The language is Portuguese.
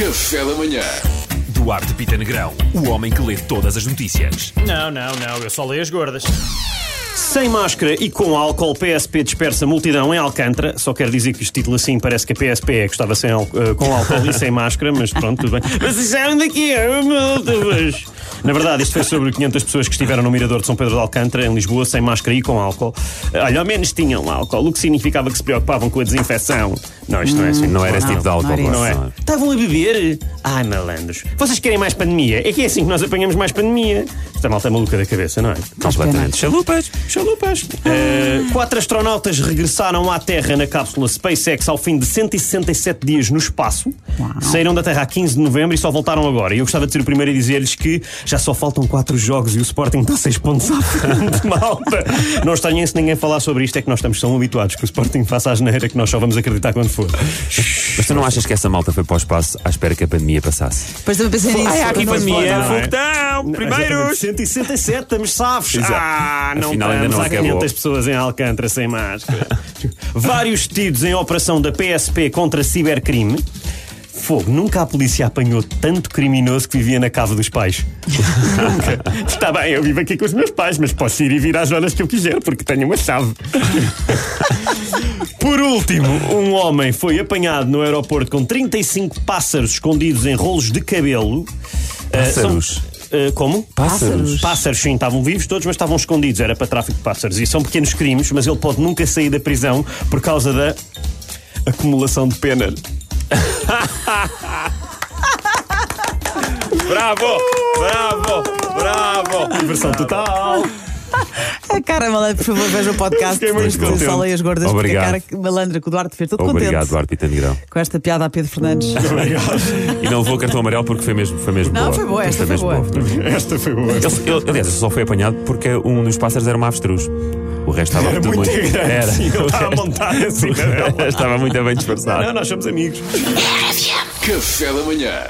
Café da manhã. Duarte Pita Negrão, o homem que lê todas as notícias. Não, não, não, eu só leio as gordas. Sem máscara e com álcool, PSP dispersa multidão em Alcântara. Só quero dizer que este título assim parece que a PSP é que estava sem eh, com álcool e sem máscara, mas pronto, tudo bem. Mas disseram daqui, é multa, mas... Na verdade, isto foi sobre 500 pessoas que estiveram no Mirador de São Pedro de Alcântara, em Lisboa, sem máscara e com álcool. Olha, ao menos tinham álcool, o que significava que se preocupavam com a desinfecção. Não, isto não é assim. Não era esse tipo de álcool, não. Não é? Estavam a beber? Ai, malandros. Vocês querem mais pandemia? É que é assim que nós apanhamos mais pandemia. Esta malta é maluca da cabeça, não é? Completamente. Chalupas. Chalupas. Uh, quatro astronautas regressaram à Terra na cápsula SpaceX ao fim de 167 dias no espaço. Saíram da Terra a 15 de novembro e só voltaram agora. E eu gostava de ser o primeiro a dizer-lhes que já só faltam quatro jogos e o Sporting está 6 pontos à frente, malta. Não estranhem se ninguém falar sobre isto, é que nós estamos tão habituados que o Sporting faça a geneira que nós só vamos acreditar quando for. Mas tu não achas que essa malta foi para o espaço à espera que a pandemia passasse? Depois também pensei nisso. Ai, há aqui pandemia, é? foguetão, primeiros! 167, estamos safos. Exato. Ah, não Afinal, ainda estamos. não Há acabou. 500 pessoas em Alcântara sem máscara. Vários detidos em operação da PSP contra cibercrime. Fogo, nunca a polícia apanhou tanto criminoso que vivia na casa dos pais. nunca. Está bem, eu vivo aqui com os meus pais, mas posso ir e vir às horas que eu quiser, porque tenho uma chave. Por último, um homem foi apanhado no aeroporto com 35 pássaros escondidos em rolos de cabelo. São- Pássaros? ah, como? Pássaros? Pássaros, sim, estavam vivos todos, mas estavam escondidos. Era para tráfico de pássaros. E são pequenos crimes, mas ele pode nunca sair da prisão por causa da acumulação de pena. Bravo! Bravo! Bravo! Diversão total. A cara malandra, por favor, veja o podcast. Fiquei muito contente. Só leio as gordas, Obrigado. porque a cara malandra que o Duarte fez. Todo Obrigado, contente Duarte Pita Negrão. com esta piada a Pedro Fernandes. E não levou cartão amarelo porque foi mesmo, foi mesmo Não, boa. foi boa, esta foi mesmo boa. Esta foi boa. Ele, ele, aliás, ele só foi apanhado porque um dos pássaros era uma avestruz. O resto estava Era tudo muito grande. Era. sim, ele O estava resto- montado assim. estava muito bem disfarçado. Não, nós somos amigos. Café da manhã.